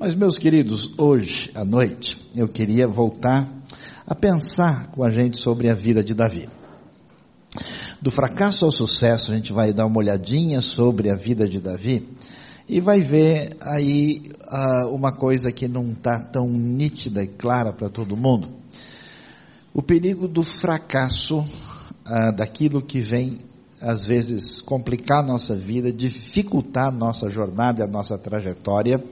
Mas, meus queridos, hoje à noite eu queria voltar a pensar com a gente sobre a vida de Davi. Do fracasso ao sucesso, a gente vai dar uma olhadinha sobre a vida de Davi e vai ver aí uh, uma coisa que não está tão nítida e clara para todo mundo. O perigo do fracasso, uh, daquilo que vem às vezes complicar a nossa vida, dificultar a nossa jornada, a nossa trajetória,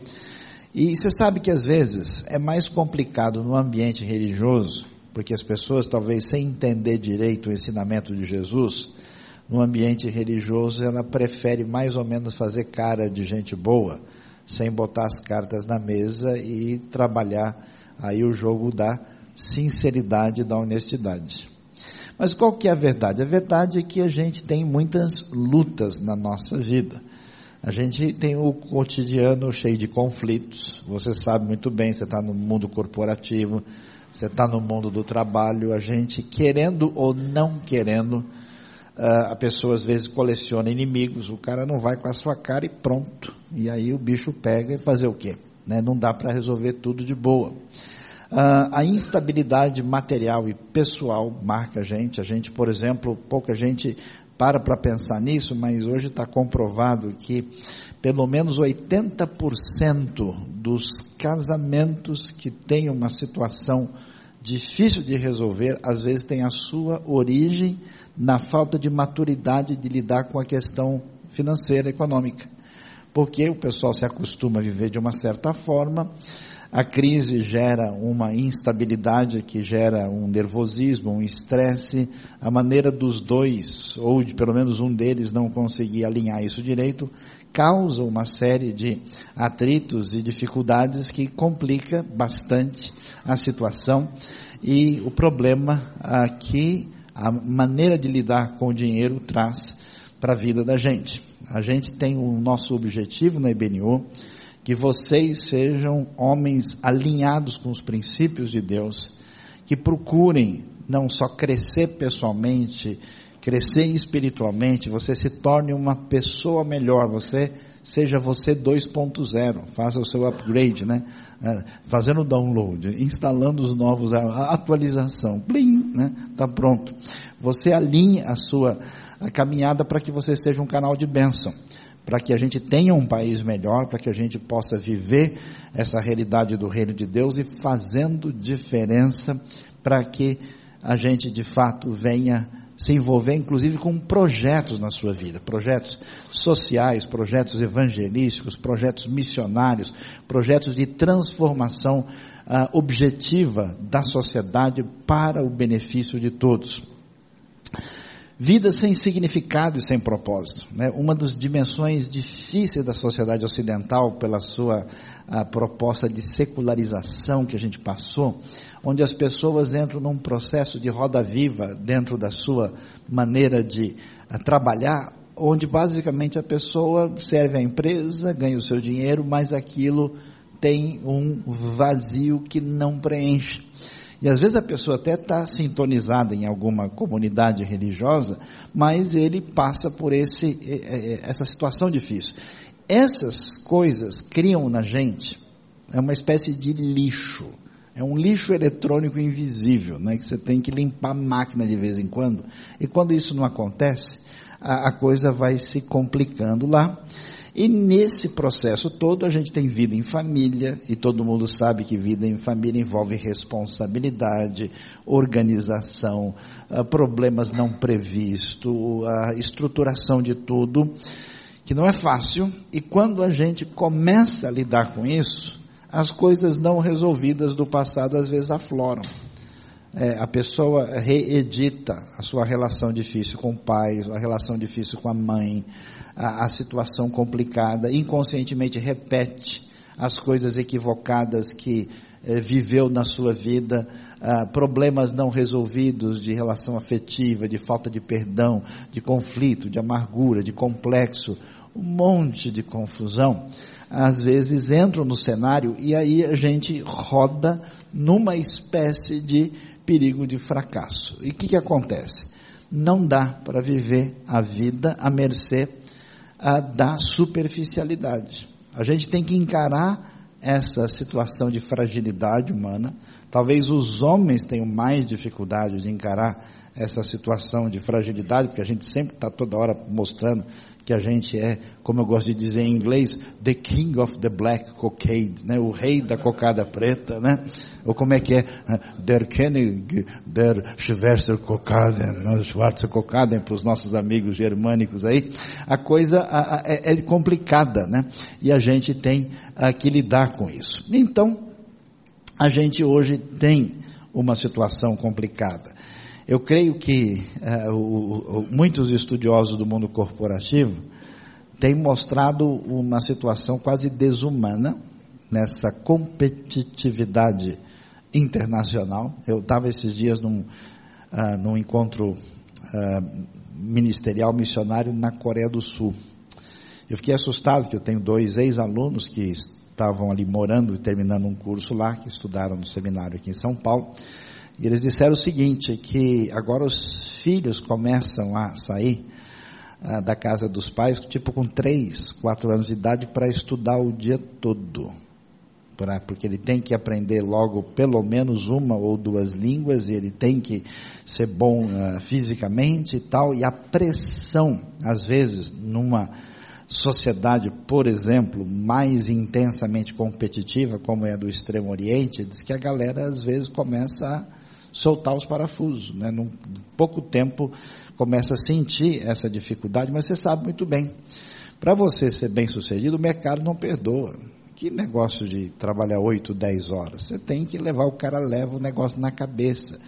e você sabe que às vezes é mais complicado no ambiente religioso, porque as pessoas talvez sem entender direito o ensinamento de Jesus, no ambiente religioso ela prefere mais ou menos fazer cara de gente boa, sem botar as cartas na mesa e trabalhar aí o jogo da sinceridade, da honestidade. Mas qual que é a verdade? A verdade é que a gente tem muitas lutas na nossa vida. A gente tem o cotidiano cheio de conflitos. Você sabe muito bem, você está no mundo corporativo, você está no mundo do trabalho. A gente, querendo ou não querendo, uh, a pessoa às vezes coleciona inimigos. O cara não vai com a sua cara e pronto. E aí o bicho pega e fazer o quê? Né? Não dá para resolver tudo de boa. Uh, a instabilidade material e pessoal marca a gente. A gente, por exemplo, pouca gente para para pensar nisso, mas hoje está comprovado que pelo menos 80% dos casamentos que têm uma situação difícil de resolver, às vezes tem a sua origem na falta de maturidade de lidar com a questão financeira, econômica. Porque o pessoal se acostuma a viver de uma certa forma, a crise gera uma instabilidade que gera um nervosismo, um estresse. A maneira dos dois, ou de pelo menos um deles, não conseguir alinhar isso direito, causa uma série de atritos e dificuldades que complica bastante a situação. E o problema aqui, a maneira de lidar com o dinheiro traz para a vida da gente. A gente tem o nosso objetivo na IBNU, que vocês sejam homens alinhados com os princípios de Deus, que procurem não só crescer pessoalmente, crescer espiritualmente, você se torne uma pessoa melhor, você seja você 2.0, faça o seu upgrade, né? É, fazendo o download, instalando os novos, a atualização, blim, né? Tá pronto. Você alinhe a sua caminhada para que você seja um canal de bênção para que a gente tenha um país melhor, para que a gente possa viver essa realidade do reino de Deus e fazendo diferença para que a gente de fato venha se envolver inclusive com projetos na sua vida, projetos sociais, projetos evangelísticos, projetos missionários, projetos de transformação uh, objetiva da sociedade para o benefício de todos. Vida sem significado e sem propósito. Né? Uma das dimensões difíceis da sociedade ocidental, pela sua proposta de secularização que a gente passou, onde as pessoas entram num processo de roda viva dentro da sua maneira de a, trabalhar, onde basicamente a pessoa serve à empresa, ganha o seu dinheiro, mas aquilo tem um vazio que não preenche. E às vezes a pessoa até está sintonizada em alguma comunidade religiosa, mas ele passa por esse, essa situação difícil. Essas coisas criam na gente é uma espécie de lixo. É um lixo eletrônico invisível, né, que você tem que limpar a máquina de vez em quando. E quando isso não acontece, a, a coisa vai se complicando lá. E nesse processo todo a gente tem vida em família, e todo mundo sabe que vida em família envolve responsabilidade, organização, ah, problemas não previstos, a estruturação de tudo, que não é fácil, e quando a gente começa a lidar com isso, as coisas não resolvidas do passado às vezes afloram. É, a pessoa reedita a sua relação difícil com o pai, a relação difícil com a mãe, a, a situação complicada, inconscientemente repete as coisas equivocadas que eh, viveu na sua vida, ah, problemas não resolvidos de relação afetiva, de falta de perdão, de conflito, de amargura, de complexo, um monte de confusão, às vezes entram no cenário e aí a gente roda numa espécie de perigo de fracasso. E o que, que acontece? Não dá para viver a vida à mercê da superficialidade. A gente tem que encarar essa situação de fragilidade humana. Talvez os homens tenham mais dificuldade de encarar essa situação de fragilidade, porque a gente sempre está toda hora mostrando que a gente é, como eu gosto de dizer em inglês, the king of the black cocaine, né? O rei da cocada preta, né? Ou como é que é? Der König der Schwester Kokaden, né? Schwarze Kokaden para os nossos amigos germânicos aí. A coisa é, é complicada, né? E a gente tem que lidar com isso. Então, a gente hoje tem uma situação complicada. Eu creio que uh, o, o, muitos estudiosos do mundo corporativo têm mostrado uma situação quase desumana nessa competitividade internacional. Eu estava esses dias num, uh, num encontro uh, ministerial missionário na Coreia do Sul. Eu fiquei assustado que eu tenho dois ex-alunos que estavam ali morando e terminando um curso lá, que estudaram no seminário aqui em São Paulo. E eles disseram o seguinte, que agora os filhos começam a sair ah, da casa dos pais, tipo com três, quatro anos de idade, para estudar o dia todo. Pra, porque ele tem que aprender logo pelo menos uma ou duas línguas, e ele tem que ser bom uh, fisicamente e tal, e a pressão, às vezes, numa sociedade, por exemplo, mais intensamente competitiva, como é a do Extremo Oriente, diz que a galera às vezes começa soltar os parafusos. Né? Num pouco tempo começa a sentir essa dificuldade, mas você sabe muito bem. Para você ser bem sucedido, o mercado não perdoa. Que negócio de trabalhar 8, 10 horas? Você tem que levar, o cara leva o negócio na cabeça,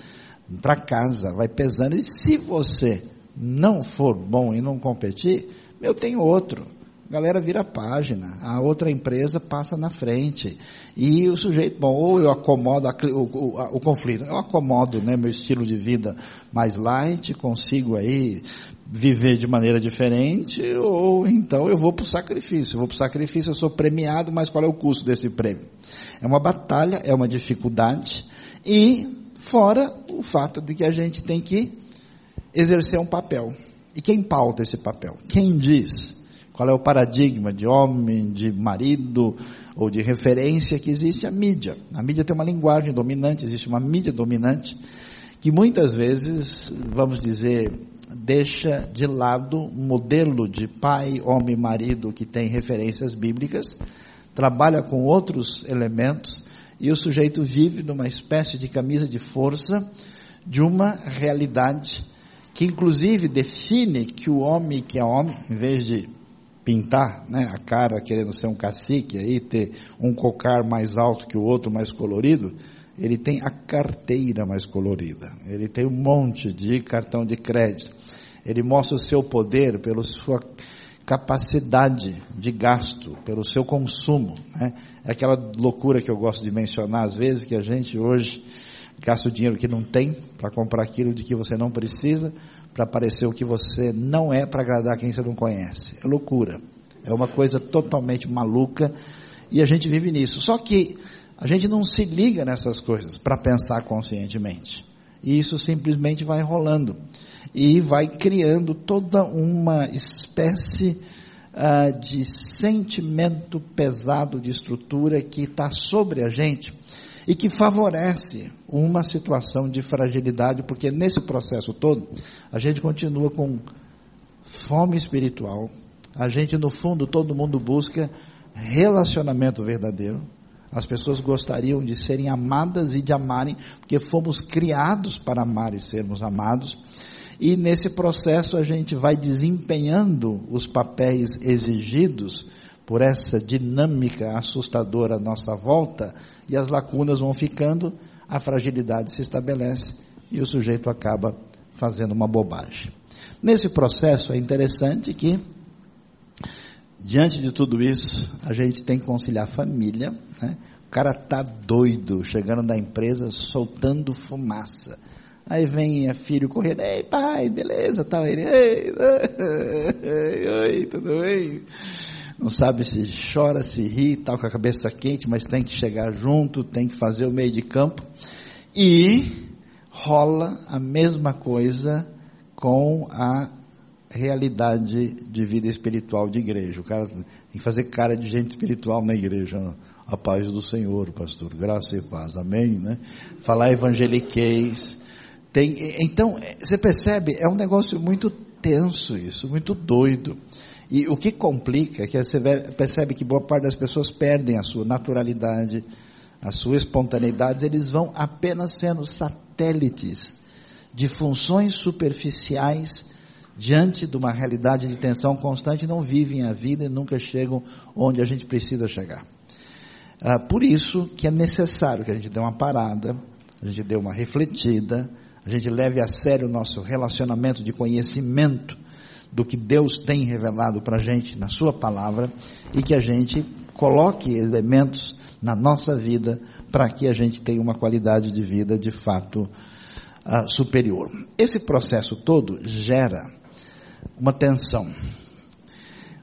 para casa, vai pesando. E se você não for bom e não competir, eu tenho outro a galera vira página, a outra empresa passa na frente. E o sujeito, bom, ou eu acomodo a, o, o, o, conflito, eu acomodo né, meu estilo de vida mais light, consigo aí viver de maneira diferente, ou então eu vou para o sacrifício. Eu vou para o sacrifício, eu sou premiado, mas qual é o custo desse prêmio? É uma batalha, é uma dificuldade, e fora o fato de que a gente tem que exercer um papel. E quem pauta esse papel? Quem diz? Qual é o paradigma de homem, de marido ou de referência que existe a mídia? A mídia tem uma linguagem dominante, existe uma mídia dominante que muitas vezes, vamos dizer, deixa de lado o modelo de pai, homem, marido que tem referências bíblicas, trabalha com outros elementos e o sujeito vive numa espécie de camisa de força de uma realidade que inclusive define que o homem que é homem, em vez de pintar né, a cara querendo ser um cacique, aí ter um cocar mais alto que o outro, mais colorido, ele tem a carteira mais colorida, ele tem um monte de cartão de crédito, ele mostra o seu poder pela sua capacidade de gasto, pelo seu consumo. Né? É aquela loucura que eu gosto de mencionar às vezes, que a gente hoje gasta o dinheiro que não tem para comprar aquilo de que você não precisa, para parecer o que você não é para agradar quem você não conhece. É loucura. É uma coisa totalmente maluca e a gente vive nisso. Só que a gente não se liga nessas coisas para pensar conscientemente. E isso simplesmente vai rolando e vai criando toda uma espécie uh, de sentimento pesado de estrutura que está sobre a gente e que favorece uma situação de fragilidade, porque nesse processo todo, a gente continua com fome espiritual, a gente no fundo, todo mundo busca relacionamento verdadeiro, as pessoas gostariam de serem amadas e de amarem, porque fomos criados para amar e sermos amados. E nesse processo a gente vai desempenhando os papéis exigidos por essa dinâmica assustadora à nossa volta, e as lacunas vão ficando, a fragilidade se estabelece e o sujeito acaba fazendo uma bobagem. Nesse processo é interessante que, diante de tudo isso, a gente tem que conciliar família, né? O cara tá doido, chegando da empresa, soltando fumaça. Aí vem a filho correndo, ei pai, beleza, tal, ele, ei, oi, tudo bem? Não sabe se chora, se ri, tal, com a cabeça quente, mas tem que chegar junto, tem que fazer o meio de campo. E rola a mesma coisa com a realidade de vida espiritual de igreja. O cara tem que fazer cara de gente espiritual na igreja. A paz do Senhor, pastor. Graça e paz. Amém, né? Falar evangeliquez. Tem, então, você percebe, é um negócio muito tenso isso, muito doido. E o que complica é que você percebe que boa parte das pessoas perdem a sua naturalidade, a sua espontaneidade, eles vão apenas sendo satélites de funções superficiais diante de uma realidade de tensão constante, não vivem a vida e nunca chegam onde a gente precisa chegar. Ah, por isso que é necessário que a gente dê uma parada, a gente dê uma refletida, a gente leve a sério o nosso relacionamento de conhecimento do que Deus tem revelado para a gente na Sua palavra e que a gente coloque elementos na nossa vida para que a gente tenha uma qualidade de vida de fato uh, superior. Esse processo todo gera uma tensão.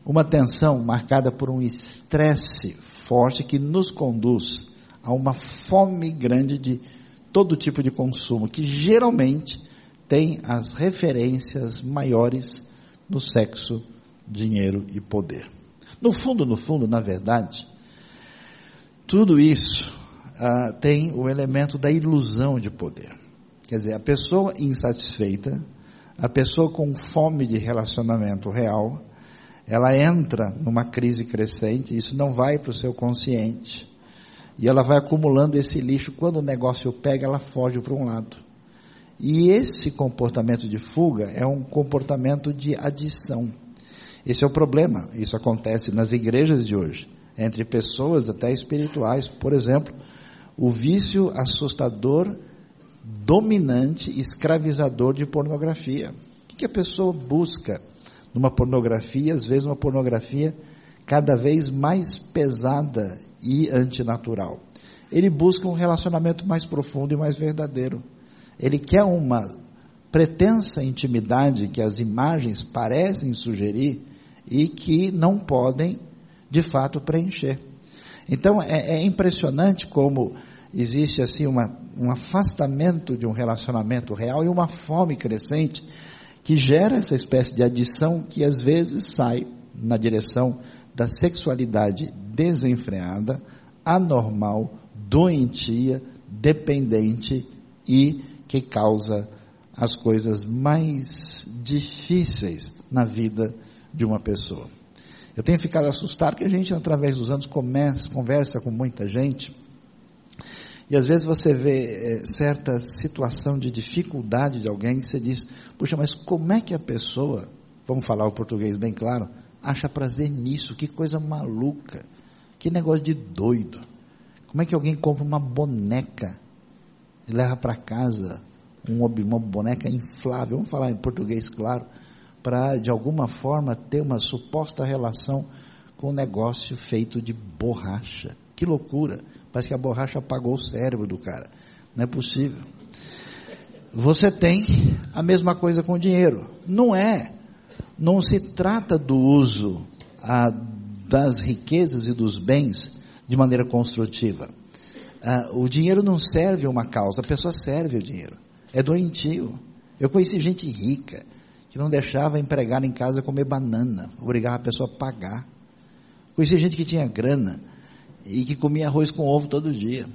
Uma tensão marcada por um estresse forte que nos conduz a uma fome grande de todo tipo de consumo, que geralmente tem as referências maiores no sexo, dinheiro e poder. No fundo, no fundo, na verdade, tudo isso ah, tem o elemento da ilusão de poder. Quer dizer, a pessoa insatisfeita, a pessoa com fome de relacionamento real, ela entra numa crise crescente, isso não vai para o seu consciente, e ela vai acumulando esse lixo, quando o negócio pega, ela foge para um lado. E esse comportamento de fuga é um comportamento de adição. Esse é o problema, isso acontece nas igrejas de hoje, entre pessoas até espirituais, por exemplo, o vício assustador dominante, escravizador de pornografia. O que a pessoa busca numa pornografia? Às vezes uma pornografia cada vez mais pesada e antinatural. Ele busca um relacionamento mais profundo e mais verdadeiro. Ele quer uma pretensa intimidade que as imagens parecem sugerir e que não podem, de fato, preencher. Então é, é impressionante como existe assim uma, um afastamento de um relacionamento real e uma fome crescente que gera essa espécie de adição que às vezes sai na direção da sexualidade desenfreada, anormal, doentia, dependente e que causa as coisas mais difíceis na vida de uma pessoa. Eu tenho ficado assustado que a gente, através dos anos, começa, conversa com muita gente e às vezes você vê é, certa situação de dificuldade de alguém que você diz, puxa, mas como é que a pessoa, vamos falar o português bem claro, acha prazer nisso? Que coisa maluca, que negócio de doido. Como é que alguém compra uma boneca e leva para casa um, uma boneca inflável, vamos falar em português claro, para de alguma forma ter uma suposta relação com um negócio feito de borracha. Que loucura! Parece que a borracha apagou o cérebro do cara. Não é possível. Você tem a mesma coisa com o dinheiro. Não é. Não se trata do uso ah, das riquezas e dos bens de maneira construtiva. Ah, o dinheiro não serve uma causa, a pessoa serve o dinheiro. É doentio. Eu conheci gente rica que não deixava empregar em casa comer banana, obrigava a pessoa a pagar. Conheci gente que tinha grana e que comia arroz com ovo todo dia.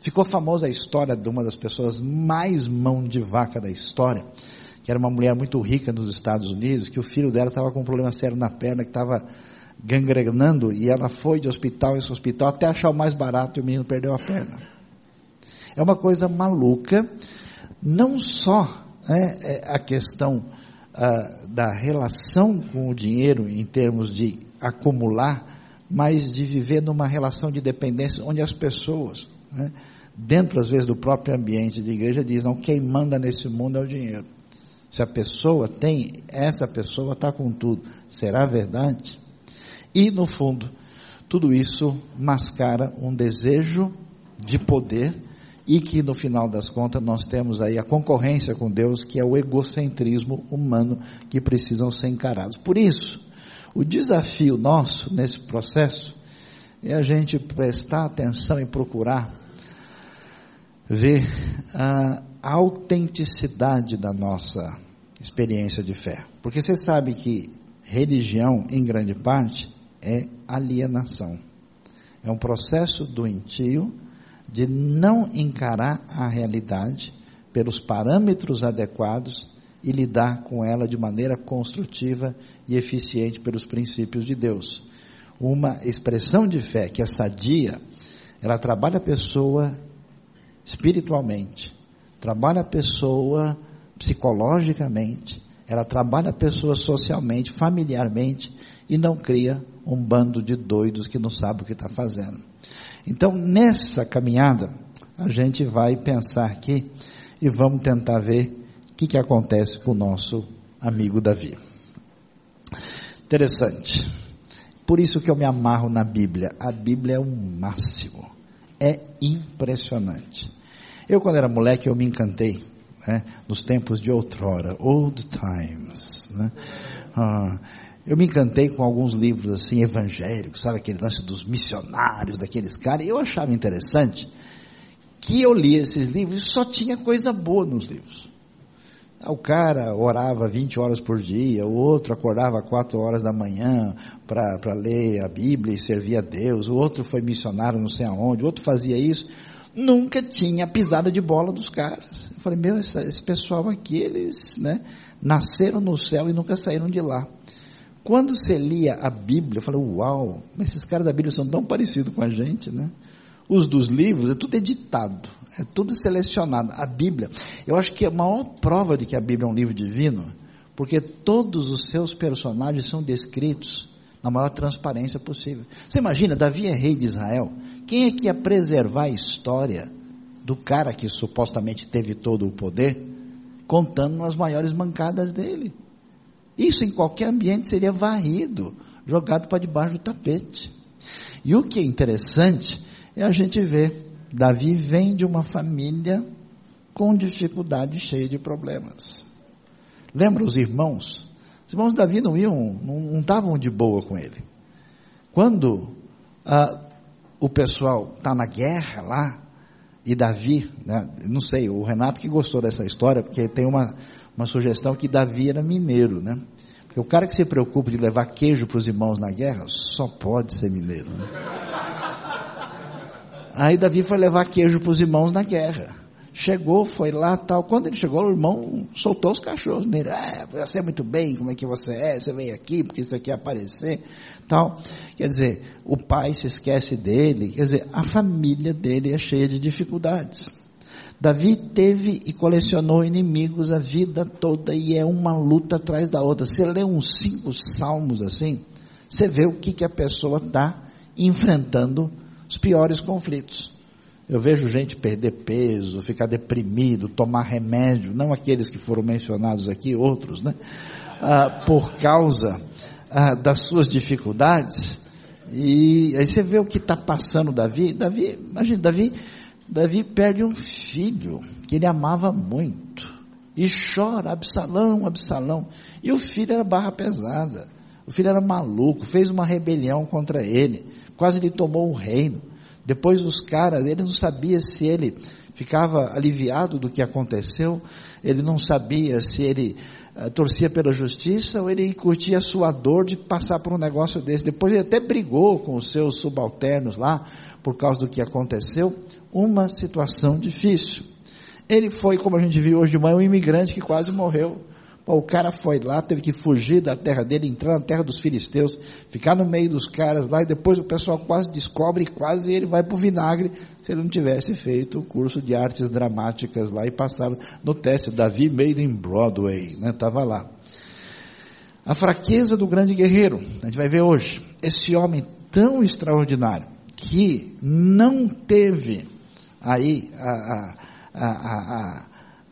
Ficou famosa a história de uma das pessoas mais mão de vaca da história, que era uma mulher muito rica nos Estados Unidos, que o filho dela estava com um problema sério na perna, que estava gangrenando, e ela foi de hospital em hospital até achar o mais barato e o menino perdeu a perna. É uma coisa maluca, não só né, é a questão ah, da relação com o dinheiro em termos de acumular, mas de viver numa relação de dependência onde as pessoas, né, dentro às vezes do próprio ambiente de igreja, dizem, não, quem manda nesse mundo é o dinheiro. Se a pessoa tem, essa pessoa está com tudo. Será verdade? E, no fundo, tudo isso mascara um desejo de poder e que, no final das contas, nós temos aí a concorrência com Deus, que é o egocentrismo humano que precisam ser encarados. Por isso, o desafio nosso nesse processo é a gente prestar atenção e procurar ver a autenticidade da nossa experiência de fé. Porque você sabe que religião, em grande parte, é alienação. É um processo doentio de não encarar a realidade pelos parâmetros adequados e lidar com ela de maneira construtiva e eficiente pelos princípios de Deus. Uma expressão de fé que é sadia, ela trabalha a pessoa espiritualmente, trabalha a pessoa psicologicamente, ela trabalha a pessoa socialmente, familiarmente e não cria um bando de doidos que não sabe o que está fazendo. Então, nessa caminhada, a gente vai pensar aqui e vamos tentar ver o que, que acontece com o nosso amigo Davi. Interessante. Por isso que eu me amarro na Bíblia. A Bíblia é o máximo. É impressionante. Eu, quando era moleque, eu me encantei né, nos tempos de outrora, old times. Né? Ah, eu me encantei com alguns livros assim evangélicos, sabe aquele lance dos missionários, daqueles caras. Eu achava interessante que eu lia esses livros e só tinha coisa boa nos livros. O cara orava 20 horas por dia, o outro acordava 4 horas da manhã para ler a Bíblia e servir a Deus, o outro foi missionário não sei aonde, o outro fazia isso. Nunca tinha pisada de bola dos caras. Eu falei, meu, esse, esse pessoal aqui, eles né, nasceram no céu e nunca saíram de lá. Quando você lia a Bíblia, eu falei, uau, mas esses caras da Bíblia são tão parecidos com a gente, né? Os dos livros é tudo editado, é tudo selecionado. A Bíblia, eu acho que a maior prova de que a Bíblia é um livro divino, porque todos os seus personagens são descritos na maior transparência possível. Você imagina, Davi é rei de Israel. Quem é que ia preservar a história do cara que supostamente teve todo o poder, contando as maiores mancadas dele? Isso em qualquer ambiente seria varrido, jogado para debaixo do tapete. E o que é interessante é a gente ver, Davi vem de uma família com dificuldade, cheia de problemas. Lembra os irmãos? Os irmãos de Davi não iam, não estavam de boa com ele. Quando ah, o pessoal está na guerra lá, e Davi, né, não sei, o Renato que gostou dessa história, porque tem uma, uma sugestão que Davi era mineiro, né? Porque o cara que se preocupa de levar queijo para os irmãos na guerra só pode ser mineiro. Né? Aí Davi foi levar queijo para os irmãos na guerra. Chegou, foi lá, tal. Quando ele chegou, o irmão soltou os cachorros nele. Ah, você é muito bem, como é que você é? Você veio aqui porque isso aqui ia aparecer, tal. Quer dizer, o pai se esquece dele. Quer dizer, a família dele é cheia de dificuldades. Davi teve e colecionou inimigos a vida toda e é uma luta atrás da outra. Você lê uns cinco salmos assim, você vê o que, que a pessoa está enfrentando os piores conflitos. Eu vejo gente perder peso, ficar deprimido, tomar remédio, não aqueles que foram mencionados aqui, outros, né? Ah, por causa ah, das suas dificuldades. E aí você vê o que está passando Davi. Davi, imagina, Davi, Davi perde um filho que ele amava muito. E chora, Absalão, Absalão. E o filho era barra pesada. O filho era maluco, fez uma rebelião contra ele quase lhe tomou o reino. Depois os caras, ele não sabia se ele ficava aliviado do que aconteceu, ele não sabia se ele uh, torcia pela justiça ou ele curtia a sua dor de passar por um negócio desse. Depois ele até brigou com os seus subalternos lá por causa do que aconteceu. Uma situação difícil. Ele foi, como a gente viu hoje de manhã, um imigrante que quase morreu o cara foi lá, teve que fugir da terra dele, entrar na terra dos filisteus, ficar no meio dos caras lá, e depois o pessoal quase descobre e quase ele vai para o vinagre, se ele não tivesse feito o curso de artes dramáticas lá e passado no teste. Davi Made in Broadway, né? Estava lá. A fraqueza do grande guerreiro, a gente vai ver hoje. Esse homem tão extraordinário, que não teve aí a, a, a,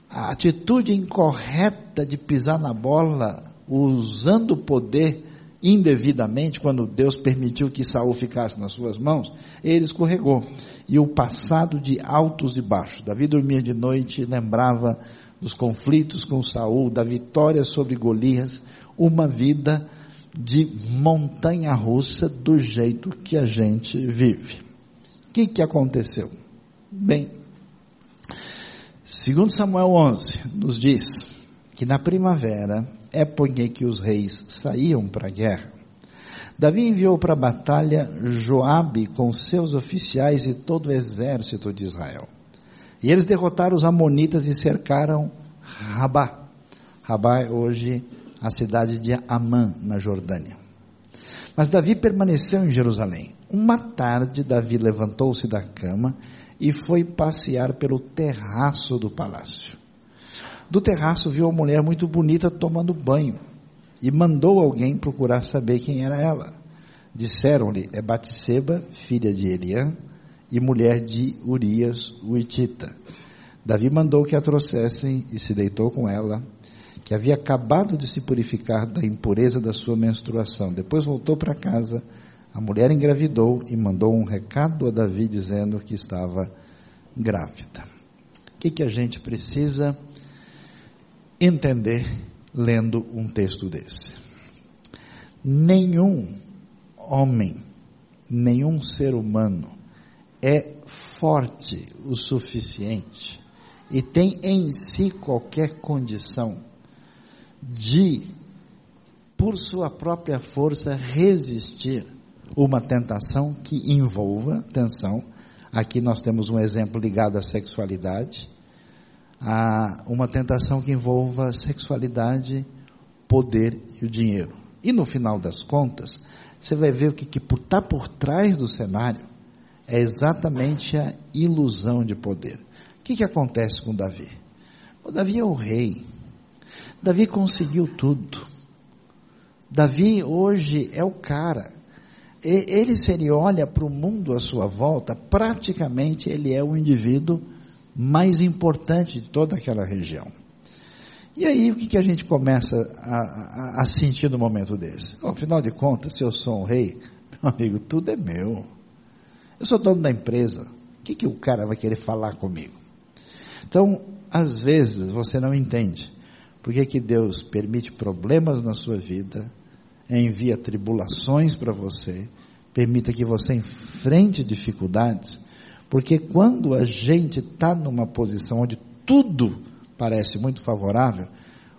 a atitude incorreta de pisar na bola usando o poder indevidamente, quando Deus permitiu que Saul ficasse nas suas mãos, ele escorregou. E o passado de altos e baixos. Davi dormia de noite e lembrava dos conflitos com Saul, da vitória sobre Golias, uma vida de montanha russa do jeito que a gente vive. O que, que aconteceu? Bem, Segundo Samuel 11, nos diz que na primavera, época em que os reis saíam para a guerra, Davi enviou para a batalha Joabe com seus oficiais e todo o exército de Israel. E eles derrotaram os amonitas e cercaram Rabá. Rabá é hoje a cidade de Amã, na Jordânia. Mas Davi permaneceu em Jerusalém. Uma tarde, Davi levantou-se da cama e foi passear pelo terraço do palácio. Do terraço viu uma mulher muito bonita tomando banho e mandou alguém procurar saber quem era ela. Disseram-lhe, é Batseba, filha de Eliã, e mulher de Urias, o Itita. Davi mandou que a trouxessem e se deitou com ela, que havia acabado de se purificar da impureza da sua menstruação. Depois voltou para casa, a mulher engravidou e mandou um recado a Davi dizendo que estava grávida. O que, que a gente precisa entender lendo um texto desse? Nenhum homem, nenhum ser humano é forte o suficiente e tem em si qualquer condição de, por sua própria força, resistir uma tentação que envolva, atenção, aqui nós temos um exemplo ligado à sexualidade, a uma tentação que envolva sexualidade, poder e o dinheiro. E no final das contas, você vai ver o que está por trás do cenário é exatamente a ilusão de poder. O que, que acontece com Davi? O Davi é o rei. Davi conseguiu tudo. Davi hoje é o cara. Ele, se ele olha para o mundo à sua volta, praticamente ele é o indivíduo mais importante de toda aquela região. E aí, o que, que a gente começa a, a, a sentir no momento desse? Afinal de contas, se eu sou um rei, meu amigo, tudo é meu. Eu sou dono da empresa. O que, que o cara vai querer falar comigo? Então, às vezes, você não entende. Por que, que Deus permite problemas na sua vida, envia tribulações para você, permita que você enfrente dificuldades, porque quando a gente está numa posição onde tudo parece muito favorável,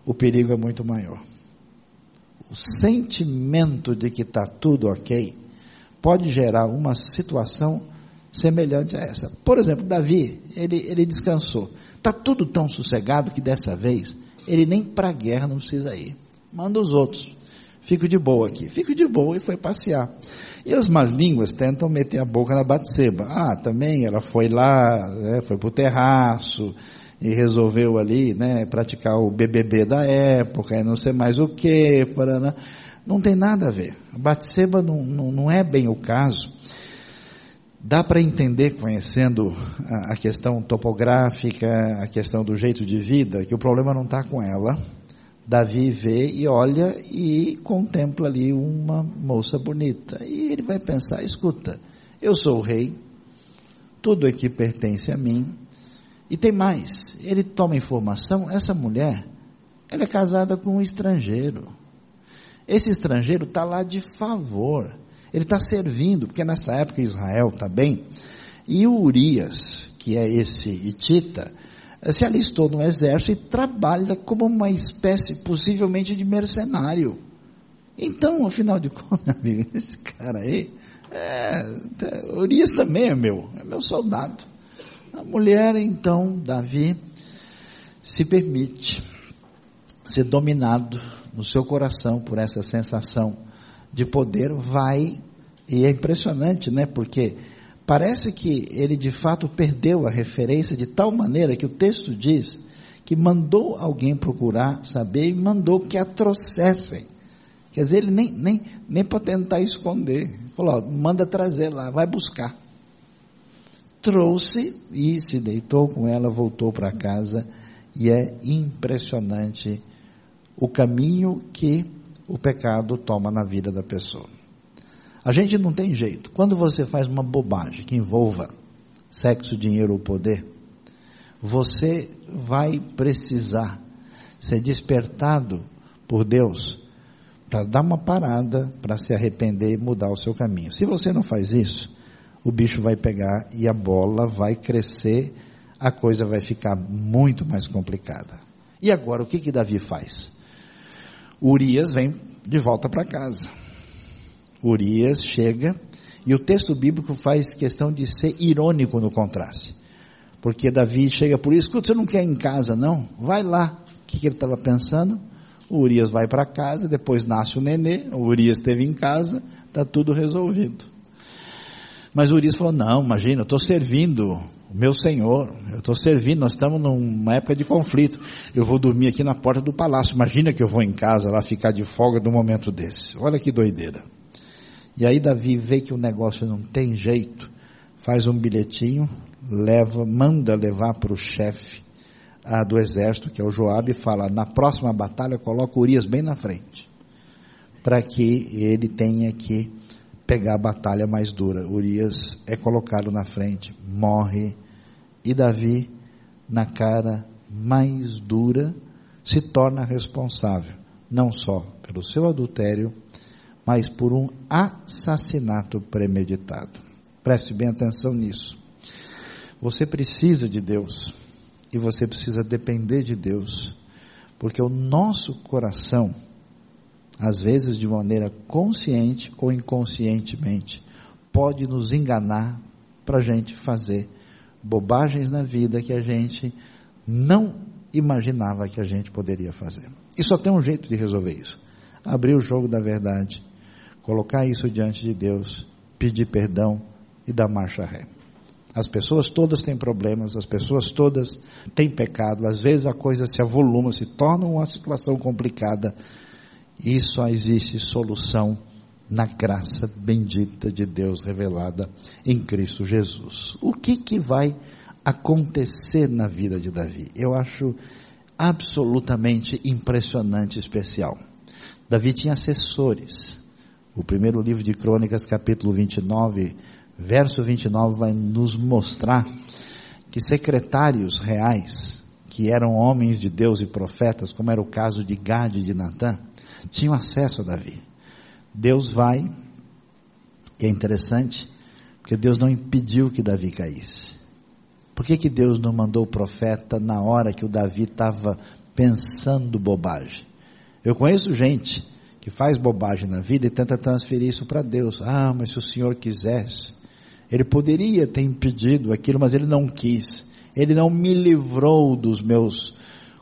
o perigo é muito maior. O sentimento de que está tudo ok pode gerar uma situação semelhante a essa. Por exemplo, Davi, ele, ele descansou. Está tudo tão sossegado que dessa vez ele nem para a guerra não precisa ir. Manda os outros. Fico de boa aqui. Fico de boa e foi passear. E as más línguas tentam meter a boca na Batseba. Ah, também ela foi lá, né, foi pro terraço e resolveu ali, né, praticar o BBB da época e não sei mais o que, paraná. Não tem nada a ver. Batseba não, não, não é bem o caso. Dá para entender, conhecendo a, a questão topográfica, a questão do jeito de vida, que o problema não está com ela. Davi vê e olha e contempla ali uma moça bonita. E ele vai pensar: escuta, eu sou o rei, tudo aqui pertence a mim. E tem mais: ele toma informação, essa mulher, ela é casada com um estrangeiro. Esse estrangeiro está lá de favor. Ele está servindo, porque nessa época Israel está bem. E o Urias, que é esse Itita, se alistou no exército e trabalha como uma espécie, possivelmente, de mercenário. Então, afinal de contas, amigo, esse cara aí, é, Urias também é meu, é meu soldado. A mulher, então, Davi, se permite ser dominado no seu coração por essa sensação de poder, vai, e é impressionante, né? Porque parece que ele de fato perdeu a referência de tal maneira que o texto diz que mandou alguém procurar saber e mandou que a trouxessem. Quer dizer, ele nem, nem, nem para tentar esconder. Falou, ó, manda trazer lá, vai buscar. Trouxe e se deitou com ela, voltou para casa e é impressionante o caminho que o pecado toma na vida da pessoa. A gente não tem jeito. Quando você faz uma bobagem que envolva sexo, dinheiro ou poder, você vai precisar ser despertado por Deus para dar uma parada, para se arrepender e mudar o seu caminho. Se você não faz isso, o bicho vai pegar e a bola vai crescer, a coisa vai ficar muito mais complicada. E agora, o que que Davi faz? Urias vem de volta para casa. Urias chega, e o texto bíblico faz questão de ser irônico no contraste. Porque Davi chega por isso, escuta, você não quer ir em casa não? Vai lá. O que, que ele estava pensando? O Urias vai para casa, depois nasce o nenê, o Urias esteve em casa, está tudo resolvido. Mas o Urias falou, não, imagina, eu estou servindo o meu Senhor, eu estou servindo, nós estamos numa época de conflito, eu vou dormir aqui na porta do palácio, imagina que eu vou em casa lá ficar de folga num momento desse, olha que doideira. E aí Davi vê que o negócio não tem jeito, faz um bilhetinho, leva, manda levar para o chefe ah, do exército, que é o Joabe, e fala, na próxima batalha coloca Urias bem na frente, para que ele tenha que pegar a batalha mais dura. Urias é colocado na frente, morre, e Davi, na cara mais dura, se torna responsável, não só pelo seu adultério, mas por um assassinato premeditado. Preste bem atenção nisso. Você precisa de Deus e você precisa depender de Deus, porque o nosso coração, às vezes de maneira consciente ou inconscientemente, pode nos enganar para a gente fazer bobagens na vida que a gente não imaginava que a gente poderia fazer. E só tem um jeito de resolver isso: abrir o jogo da verdade, colocar isso diante de Deus, pedir perdão e dar marcha ré. As pessoas todas têm problemas, as pessoas todas têm pecado, às vezes a coisa se avoluma, se torna uma situação complicada, e só existe solução na graça bendita de Deus revelada em Cristo Jesus. O que que vai acontecer na vida de Davi? Eu acho absolutamente impressionante, especial. Davi tinha assessores. O primeiro livro de Crônicas, capítulo 29, verso 29 vai nos mostrar que secretários reais, que eram homens de Deus e profetas, como era o caso de Gade e de Natã, tinham acesso a Davi. Deus vai, e é interessante, porque Deus não impediu que Davi caísse. Por que, que Deus não mandou o profeta na hora que o Davi estava pensando bobagem? Eu conheço gente que faz bobagem na vida e tenta transferir isso para Deus. Ah, mas se o Senhor quisesse, ele poderia ter impedido aquilo, mas ele não quis. Ele não me livrou dos meus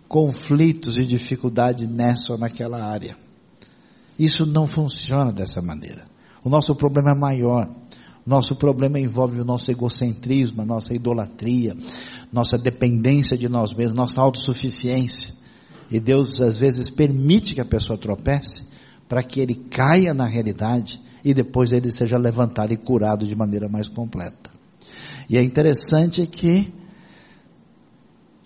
conflitos e dificuldades nessa ou naquela área. Isso não funciona dessa maneira. O nosso problema é maior. O nosso problema envolve o nosso egocentrismo, a nossa idolatria, nossa dependência de nós mesmos, nossa autossuficiência. E Deus às vezes permite que a pessoa tropece para que ele caia na realidade e depois ele seja levantado e curado de maneira mais completa. E é interessante que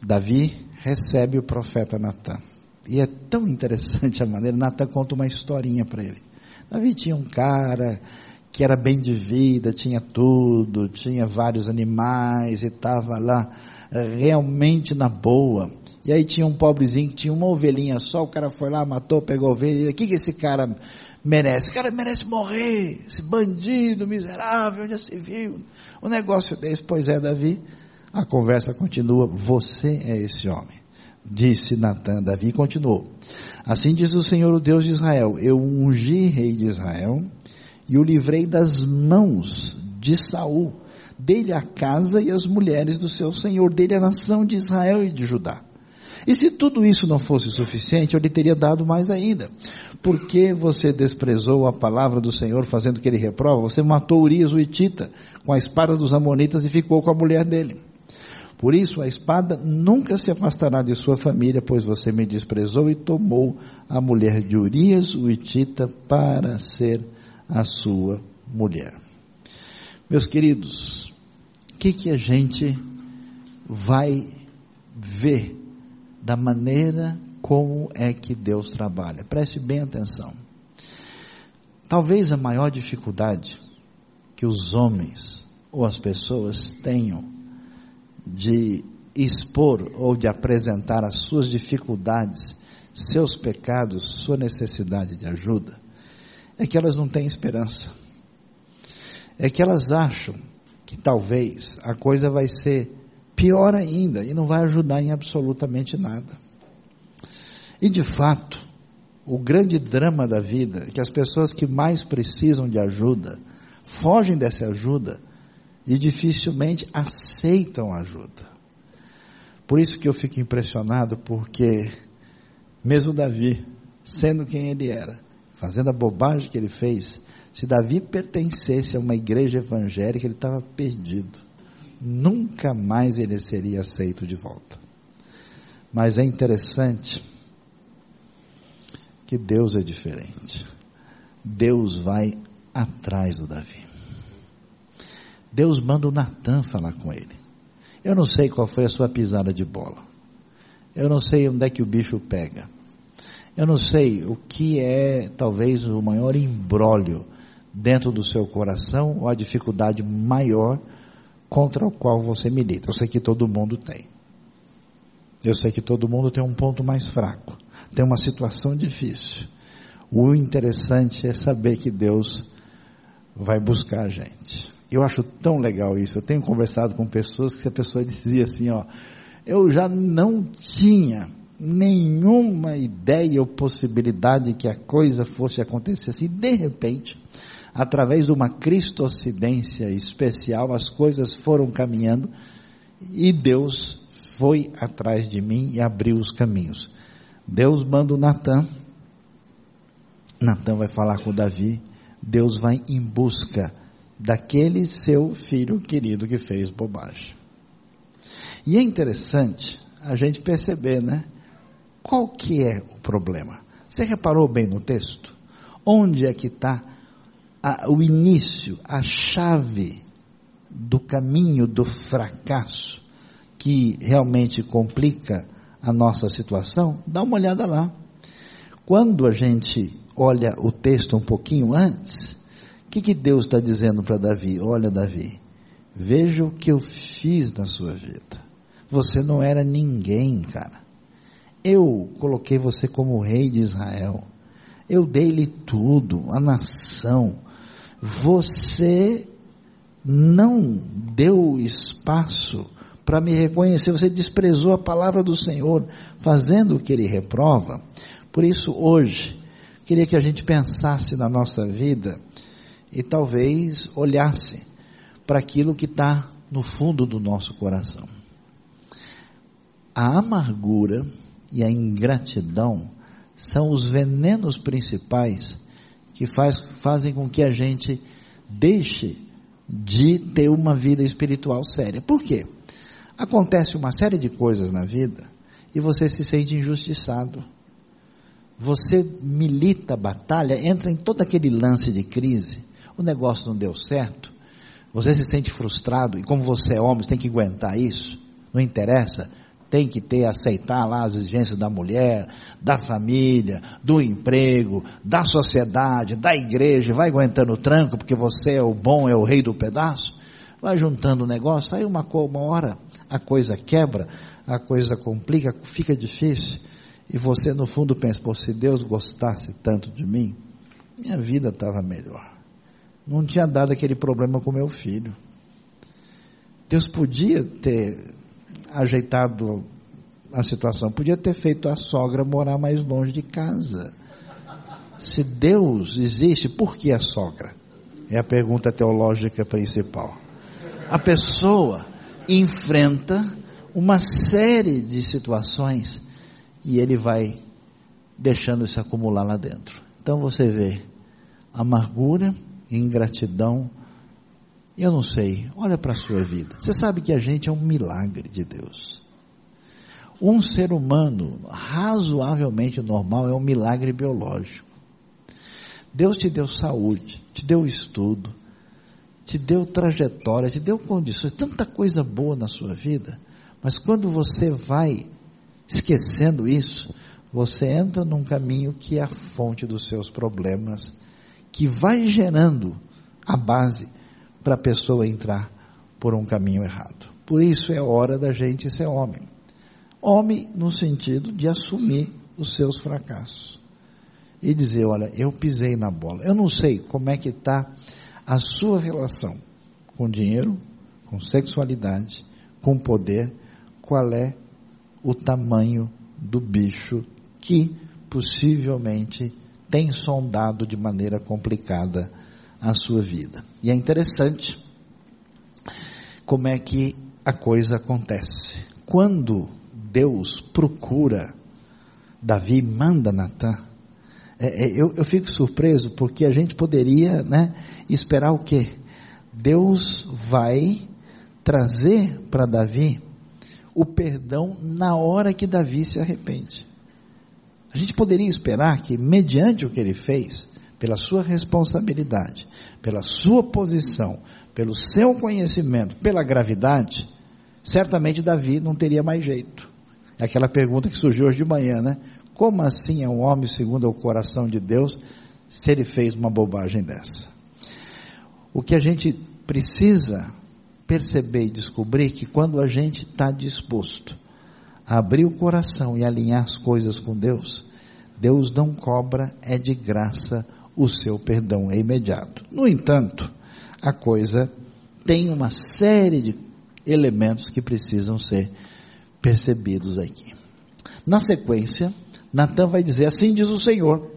Davi recebe o profeta Natan. E é tão interessante a maneira, Natan conta uma historinha para ele. Davi tinha um cara que era bem de vida, tinha tudo, tinha vários animais e estava lá eh, realmente na boa. E aí tinha um pobrezinho que tinha uma ovelhinha só, o cara foi lá, matou, pegou a ovelha, o que que esse cara merece? O cara merece morrer, esse bandido miserável, já se viu, o negócio desse, pois é Davi, a conversa continua, você é esse homem, disse Natan, Davi continuou, assim diz o Senhor, o Deus de Israel, eu ungi rei de Israel, e o livrei das mãos de Saul, dele a casa e as mulheres do seu Senhor, dele a nação de Israel e de Judá. E se tudo isso não fosse suficiente, eu lhe teria dado mais ainda. Porque você desprezou a palavra do Senhor fazendo que ele reprova? Você matou Urias o Itita com a espada dos Amonitas e ficou com a mulher dele. Por isso a espada nunca se afastará de sua família, pois você me desprezou e tomou a mulher de Urias o Itita para ser a sua mulher. Meus queridos, o que que a gente vai ver da maneira como é que Deus trabalha. Preste bem atenção. Talvez a maior dificuldade que os homens ou as pessoas tenham de expor ou de apresentar as suas dificuldades, seus pecados, sua necessidade de ajuda, é que elas não têm esperança. É que elas acham que talvez a coisa vai ser pior ainda e não vai ajudar em absolutamente nada. E de fato, o grande drama da vida é que as pessoas que mais precisam de ajuda fogem dessa ajuda e dificilmente aceitam ajuda. Por isso que eu fico impressionado, porque mesmo Davi, sendo quem ele era, fazendo a bobagem que ele fez, se Davi pertencesse a uma igreja evangélica, ele estava perdido. Nunca mais ele seria aceito de volta. Mas é interessante que Deus é diferente. Deus vai atrás do Davi. Deus manda o Natan falar com ele. Eu não sei qual foi a sua pisada de bola. Eu não sei onde é que o bicho pega. Eu não sei o que é talvez o maior embrólio dentro do seu coração ou a dificuldade maior contra o qual você milita. Eu sei que todo mundo tem. Eu sei que todo mundo tem um ponto mais fraco, tem uma situação difícil. O interessante é saber que Deus vai buscar a gente. Eu acho tão legal isso. Eu tenho conversado com pessoas que a pessoa dizia assim, ó, eu já não tinha nenhuma ideia ou possibilidade que a coisa fosse acontecer assim. De repente, através de uma cristocidência especial, as coisas foram caminhando e Deus foi atrás de mim e abriu os caminhos. Deus manda o Natan. Natan vai falar com Davi. Deus vai em busca daquele seu filho querido que fez bobagem. E é interessante a gente perceber, né? Qual que é o problema? Você reparou bem no texto? Onde é que está o início, a chave do caminho do fracasso que realmente complica a nossa situação? Dá uma olhada lá. Quando a gente olha o texto um pouquinho antes, que, que Deus está dizendo para Davi? Olha, Davi, veja o que eu fiz na sua vida. Você não era ninguém, cara. Eu coloquei você como rei de Israel. Eu dei-lhe tudo, a nação. Você não deu espaço para me reconhecer. Você desprezou a palavra do Senhor, fazendo o que ele reprova. Por isso, hoje, queria que a gente pensasse na nossa vida e talvez olhasse para aquilo que está no fundo do nosso coração. A amargura e a ingratidão são os venenos principais que faz, fazem com que a gente deixe de ter uma vida espiritual séria. Por quê? Acontece uma série de coisas na vida e você se sente injustiçado. Você milita a batalha, entra em todo aquele lance de crise o negócio não deu certo, você se sente frustrado, e como você é homem, você tem que aguentar isso, não interessa, tem que ter, aceitar lá as exigências da mulher, da família, do emprego, da sociedade, da igreja, vai aguentando o tranco, porque você é o bom, é o rei do pedaço, vai juntando o negócio, aí uma, uma hora a coisa quebra, a coisa complica, fica difícil, e você no fundo pensa, pô, se Deus gostasse tanto de mim, minha vida estava melhor não tinha dado aquele problema com meu filho. Deus podia ter ajeitado a situação, podia ter feito a sogra morar mais longe de casa. Se Deus existe, por que a sogra? É a pergunta teológica principal. A pessoa enfrenta uma série de situações e ele vai deixando se acumular lá dentro. Então você vê amargura, ingratidão. Eu não sei, olha para a sua vida. Você sabe que a gente é um milagre de Deus. Um ser humano razoavelmente normal é um milagre biológico. Deus te deu saúde, te deu estudo, te deu trajetória, te deu condições, tanta coisa boa na sua vida, mas quando você vai esquecendo isso, você entra num caminho que é a fonte dos seus problemas que vai gerando a base para a pessoa entrar por um caminho errado. Por isso é hora da gente ser homem. Homem no sentido de assumir os seus fracassos. E dizer, olha, eu pisei na bola. Eu não sei como é que está a sua relação com dinheiro, com sexualidade, com poder, qual é o tamanho do bicho que possivelmente tem sondado de maneira complicada a sua vida. E é interessante como é que a coisa acontece. Quando Deus procura Davi, manda Natan, é, é, eu, eu fico surpreso porque a gente poderia né, esperar o quê? Deus vai trazer para Davi o perdão na hora que Davi se arrepende. A gente poderia esperar que, mediante o que ele fez, pela sua responsabilidade, pela sua posição, pelo seu conhecimento, pela gravidade, certamente Davi não teria mais jeito. É aquela pergunta que surgiu hoje de manhã, né? Como assim é um homem segundo o coração de Deus se ele fez uma bobagem dessa? O que a gente precisa perceber e descobrir que quando a gente está disposto a abrir o coração e alinhar as coisas com Deus, Deus não cobra, é de graça o seu perdão, é imediato. No entanto, a coisa tem uma série de elementos que precisam ser percebidos aqui. Na sequência, Natan vai dizer: Assim diz o Senhor,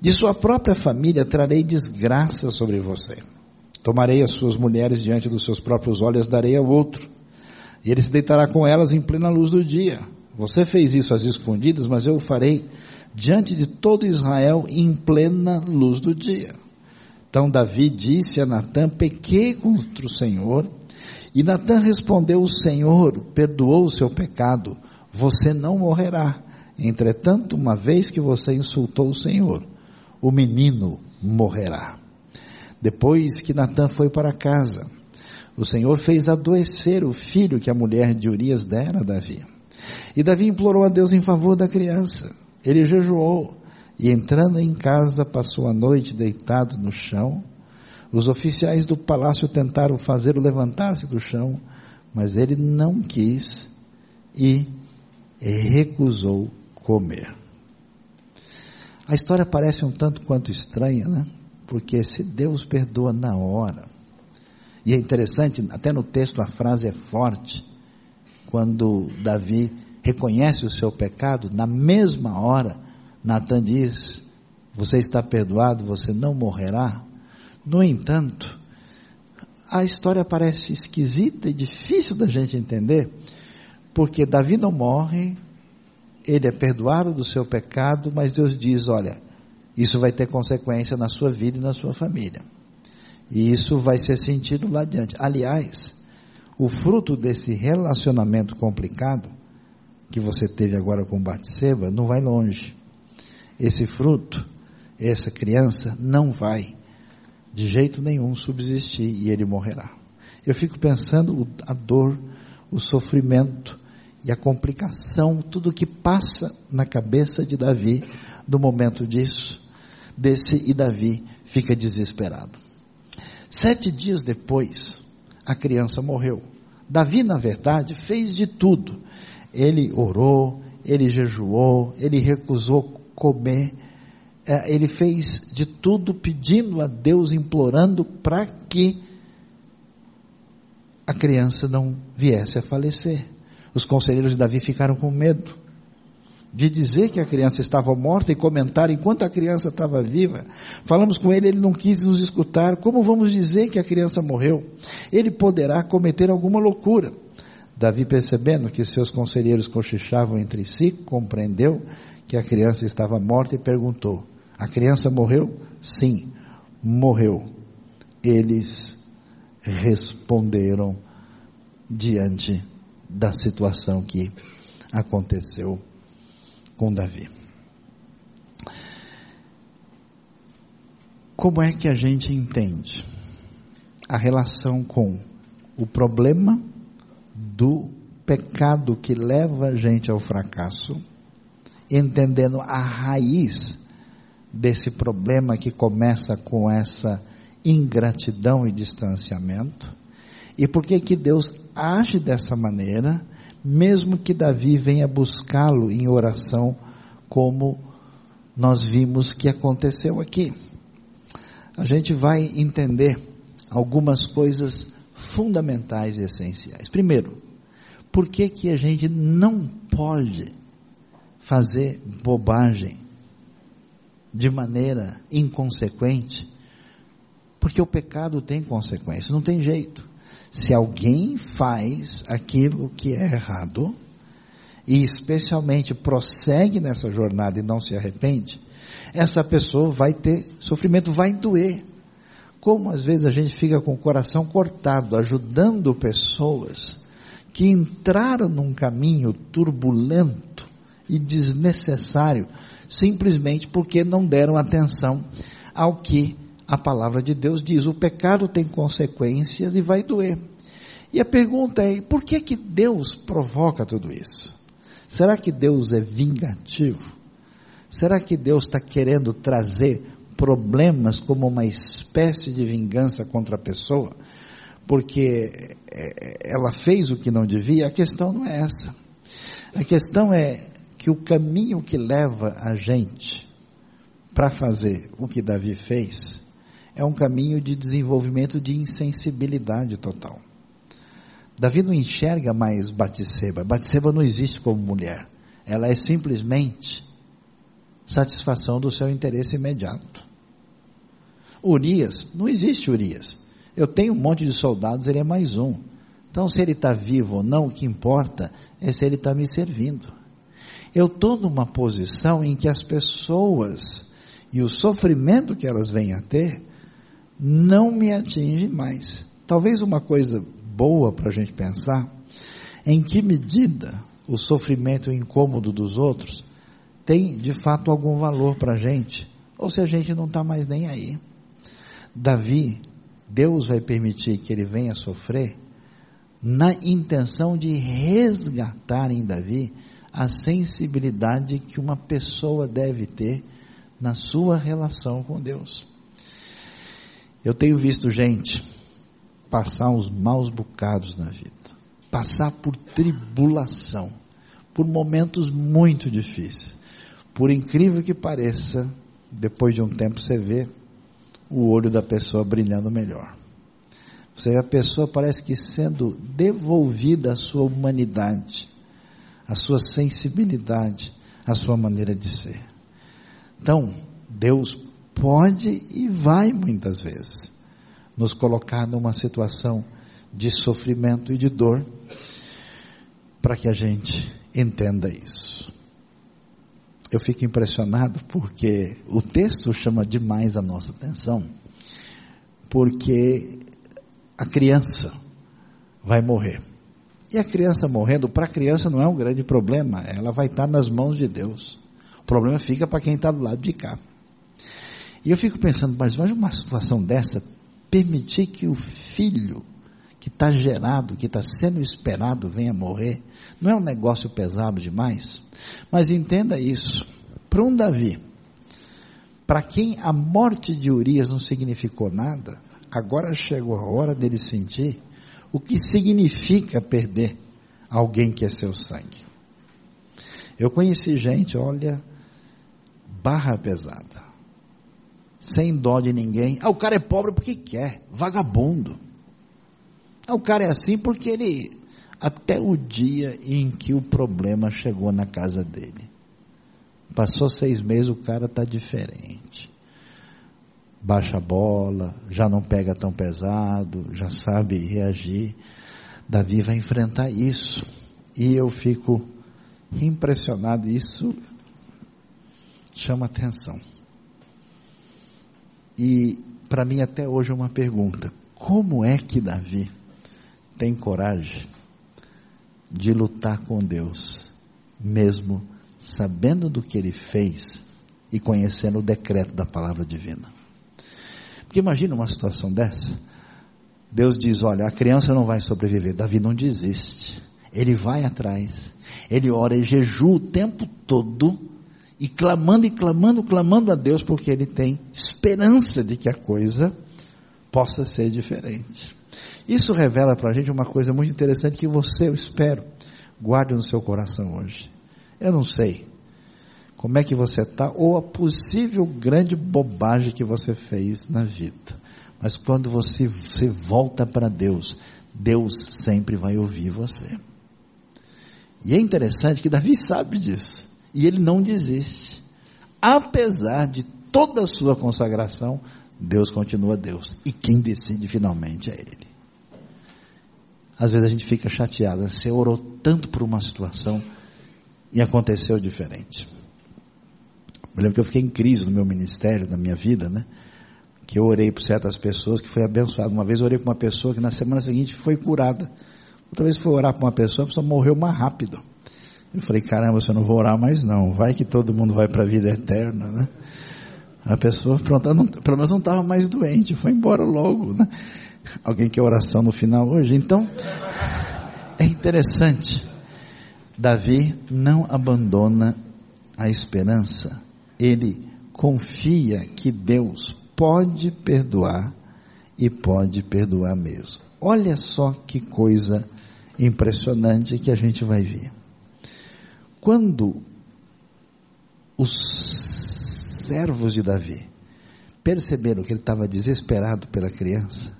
de sua própria família trarei desgraça sobre você. Tomarei as suas mulheres diante dos seus próprios olhos, darei ao outro, e ele se deitará com elas em plena luz do dia. Você fez isso às escondidas, mas eu o farei diante de todo Israel em plena luz do dia. Então Davi disse a Natã: Pequei contra o Senhor. E Natã respondeu: O Senhor perdoou o seu pecado, você não morrerá. Entretanto, uma vez que você insultou o Senhor, o menino morrerá. Depois que Natã foi para casa, o Senhor fez adoecer o filho que a mulher de Urias dera a Davi. E Davi implorou a Deus em favor da criança. Ele jejuou e entrando em casa passou a noite deitado no chão. Os oficiais do palácio tentaram fazê-lo levantar-se do chão, mas ele não quis e recusou comer. A história parece um tanto quanto estranha, né? Porque se Deus perdoa na hora, e é interessante, até no texto a frase é forte, quando Davi reconhece o seu pecado, na mesma hora, Natan diz: Você está perdoado, você não morrerá. No entanto, a história parece esquisita e difícil da gente entender, porque Davi não morre, ele é perdoado do seu pecado, mas Deus diz: Olha, isso vai ter consequência na sua vida e na sua família. E isso vai ser sentido lá adiante. Aliás, o fruto desse relacionamento complicado que você teve agora com Batseba não vai longe. Esse fruto, essa criança não vai de jeito nenhum subsistir e ele morrerá. Eu fico pensando a dor, o sofrimento e a complicação, tudo que passa na cabeça de Davi no momento disso desse e Davi fica desesperado. Sete dias depois, a criança morreu. Davi, na verdade, fez de tudo. Ele orou, ele jejuou, ele recusou comer, é, ele fez de tudo pedindo a Deus, implorando para que a criança não viesse a falecer. Os conselheiros de Davi ficaram com medo de dizer que a criança estava morta e comentar enquanto a criança estava viva. Falamos com ele, ele não quis nos escutar. Como vamos dizer que a criança morreu? Ele poderá cometer alguma loucura. Davi, percebendo que seus conselheiros cochichavam entre si, compreendeu que a criança estava morta e perguntou: A criança morreu? Sim, morreu. Eles responderam diante da situação que aconteceu com Davi. Como é que a gente entende a relação com o problema do pecado que leva a gente ao fracasso, entendendo a raiz desse problema que começa com essa ingratidão e distanciamento, e por que que Deus age dessa maneira, mesmo que Davi venha buscá-lo em oração, como nós vimos que aconteceu aqui. A gente vai entender algumas coisas fundamentais e essenciais. Primeiro, por que que a gente não pode fazer bobagem de maneira inconsequente, porque o pecado tem consequência, não tem jeito. Se alguém faz aquilo que é errado, e especialmente prossegue nessa jornada e não se arrepende, essa pessoa vai ter sofrimento, vai doer. Como às vezes a gente fica com o coração cortado, ajudando pessoas que entraram num caminho turbulento e desnecessário, simplesmente porque não deram atenção ao que a palavra de Deus diz. O pecado tem consequências e vai doer. E a pergunta é, por que que Deus provoca tudo isso? Será que Deus é vingativo? Será que Deus está querendo trazer problemas como uma espécie de vingança contra a pessoa? Porque é, ela fez o que não devia? A questão não é essa. A questão é que o caminho que leva a gente para fazer o que Davi fez é um caminho de desenvolvimento de insensibilidade total. Davi não enxerga mais Batseba. Batseba não existe como mulher. Ela é simplesmente satisfação do seu interesse imediato. Urias, não existe Urias. Eu tenho um monte de soldados, ele é mais um. Então, se ele está vivo ou não, o que importa é se ele está me servindo. Eu estou numa posição em que as pessoas e o sofrimento que elas vêm a ter não me atinge mais. Talvez uma coisa boa para a gente pensar, em que medida o sofrimento e o incômodo dos outros tem de fato algum valor para a gente, ou se a gente não está mais nem aí. Davi, Deus vai permitir que ele venha sofrer na intenção de resgatar em Davi a sensibilidade que uma pessoa deve ter na sua relação com Deus. Eu tenho visto gente passar uns maus bocados na vida, passar por tribulação, por momentos muito difíceis. Por incrível que pareça, depois de um tempo você vê o olho da pessoa brilhando melhor. Você vê a pessoa parece que sendo devolvida a sua humanidade, a sua sensibilidade, a sua maneira de ser. Então, Deus pode e vai muitas vezes nos colocar numa situação de sofrimento e de dor, para que a gente entenda isso. Eu fico impressionado porque o texto chama demais a nossa atenção, porque a criança vai morrer. E a criança morrendo, para a criança não é um grande problema, ela vai estar nas mãos de Deus. O problema fica para quem está do lado de cá. E eu fico pensando, mas imagina uma situação dessa, permitir que o filho que está gerado, que está sendo esperado, venha morrer, não é um negócio pesado demais? Mas entenda isso, para um Davi, para quem a morte de Urias não significou nada, agora chegou a hora dele sentir o que significa perder alguém que é seu sangue. Eu conheci gente, olha, barra pesada sem dó de ninguém. Ah, o cara é pobre porque quer, vagabundo. Ah, o cara é assim porque ele, até o dia em que o problema chegou na casa dele. Passou seis meses, o cara está diferente. Baixa a bola, já não pega tão pesado, já sabe reagir. Davi vai enfrentar isso. E eu fico impressionado, isso chama atenção. E para mim até hoje é uma pergunta: como é que Davi tem coragem de lutar com Deus, mesmo sabendo do que ele fez e conhecendo o decreto da palavra divina? Porque imagina uma situação dessa. Deus diz: olha, a criança não vai sobreviver. Davi não desiste. Ele vai atrás. Ele ora e jejua o tempo todo e clamando e clamando, clamando a Deus, porque ele tem esperança de que a coisa possa ser diferente. Isso revela para a gente uma coisa muito interessante que você, eu espero, guarde no seu coração hoje. Eu não sei como é que você está ou a possível grande bobagem que você fez na vida. Mas quando você, você volta para Deus, Deus sempre vai ouvir você. E é interessante que Davi sabe disso. E ele não desiste. Apesar de toda a sua consagração, Deus continua Deus. E quem decide finalmente é Ele. Às vezes a gente fica chateado. Você orou tanto por uma situação e aconteceu diferente. Eu lembro que eu fiquei em crise no meu ministério, na minha vida, né? Que eu orei por certas pessoas que foi abençoado. Uma vez eu orei por uma pessoa que na semana seguinte foi curada. Outra vez foi orar por uma pessoa, a pessoa morreu mais rápido. Eu falei, caramba, você não vou orar mais não. Vai que todo mundo vai para a vida eterna, né? A pessoa, pronto, não, pelo menos não estava mais doente, foi embora logo, né? Alguém quer oração no final hoje? Então, é interessante. Davi não abandona a esperança. Ele confia que Deus pode perdoar e pode perdoar mesmo. Olha só que coisa impressionante que a gente vai ver. Quando os servos de Davi perceberam que ele estava desesperado pela criança,